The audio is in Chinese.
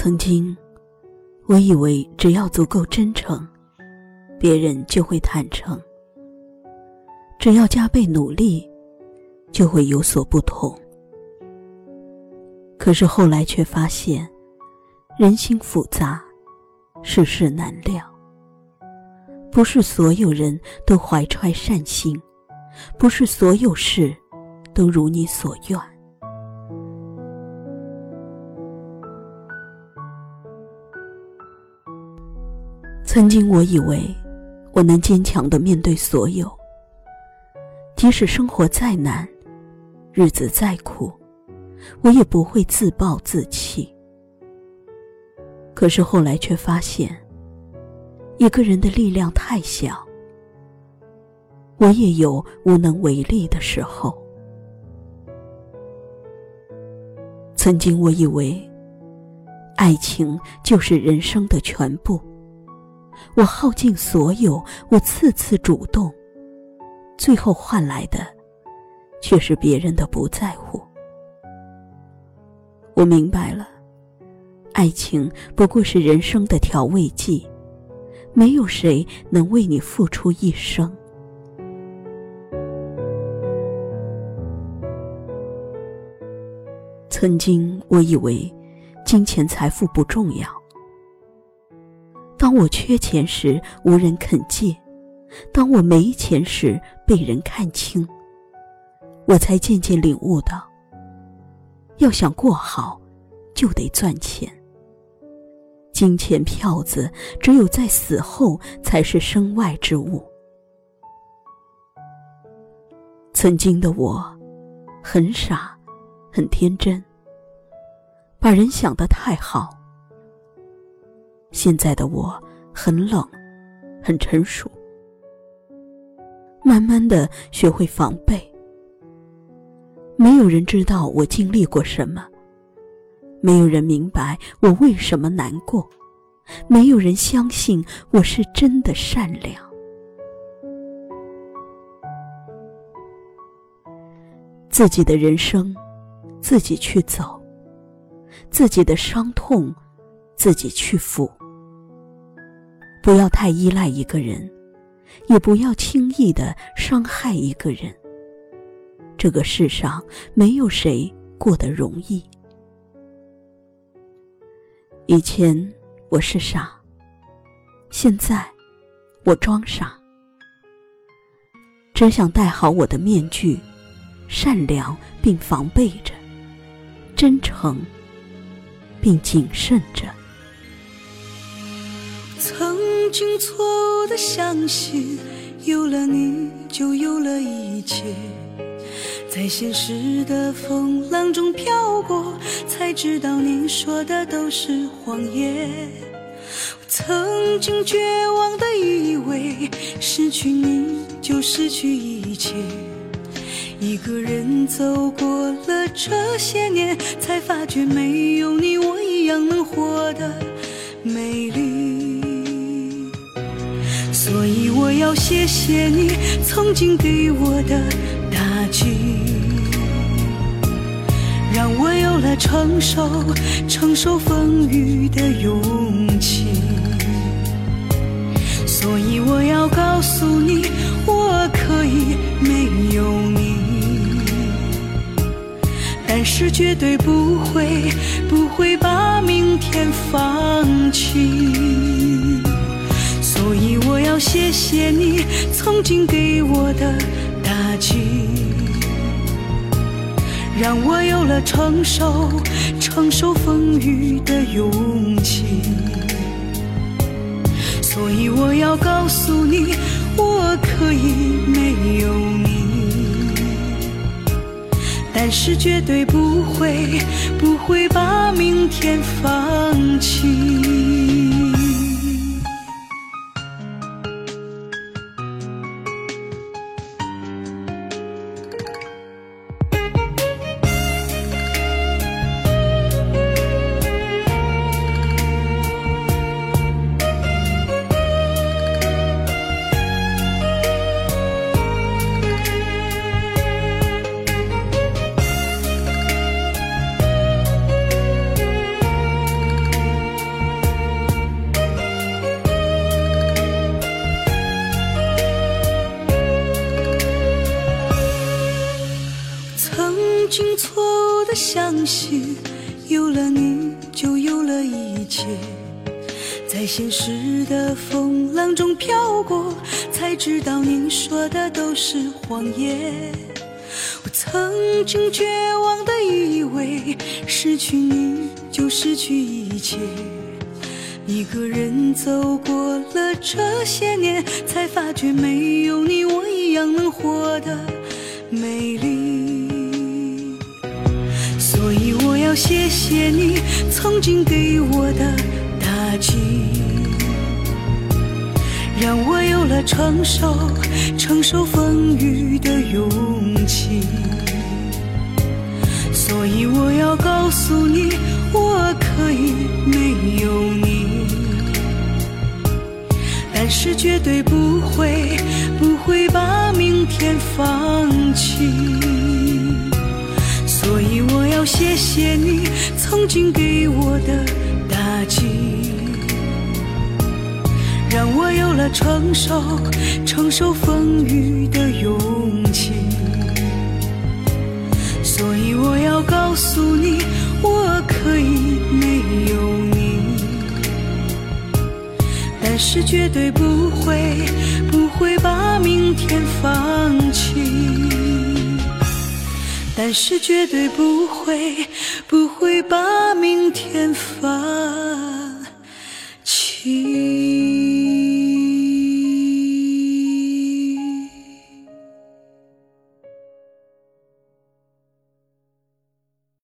曾经，我以为只要足够真诚，别人就会坦诚；只要加倍努力，就会有所不同。可是后来却发现，人心复杂，世事难料。不是所有人都怀揣善心，不是所有事都如你所愿。曾经我以为我能坚强的面对所有，即使生活再难，日子再苦，我也不会自暴自弃。可是后来却发现，一个人的力量太小，我也有无能为力的时候。曾经我以为，爱情就是人生的全部。我耗尽所有，我次次主动，最后换来的，却是别人的不在乎。我明白了，爱情不过是人生的调味剂，没有谁能为你付出一生。曾经我以为，金钱财富不重要。当我缺钱时，无人肯借；当我没钱时，被人看轻。我才渐渐领悟到，要想过好，就得赚钱。金钱票子，只有在死后才是身外之物。曾经的我，很傻，很天真，把人想得太好。现在的我很冷，很成熟，慢慢的学会防备。没有人知道我经历过什么，没有人明白我为什么难过，没有人相信我是真的善良。自己的人生，自己去走；自己的伤痛，自己去抚。不要太依赖一个人，也不要轻易的伤害一个人。这个世上没有谁过得容易。以前我是傻，现在我装傻，只想戴好我的面具，善良并防备着，真诚并谨慎着。曾经错误的相信，有了你就有了一切，在现实的风浪中飘过，才知道你说的都是谎言。曾经绝望的以为，失去你就失去一切，一个人走过了这些年，才发觉没有你，我一样能活得美丽。所以我要谢谢你曾经给我的打击，让我有了承受承受风雨的勇气。所以我要告诉你，我可以没有你，但是绝对不会不会把明天放曾经给我的打击，让我有了承受承受风雨的勇气。所以我要告诉你，我可以没有你，但是绝对不会不会把明天放经错误的相信，有了你就有了一切。在现实的风浪中飘过，才知道你说的都是谎言。我曾经绝望的以为，失去你就失去一切。一个人走过了这些年，才发觉没有你，我一样能活得美丽。要谢谢你曾经给我的打击，让我有了承受承受风雨的勇气。所以我要告诉你，我可以没有你，但是绝对不会不会把明天放弃。要谢谢你曾经给我的打击，让我有了承受承受风雨的勇气。所以我要告诉你，我可以没有你，但是绝对不会不会把明天放弃，但是绝对不会不会把明天放。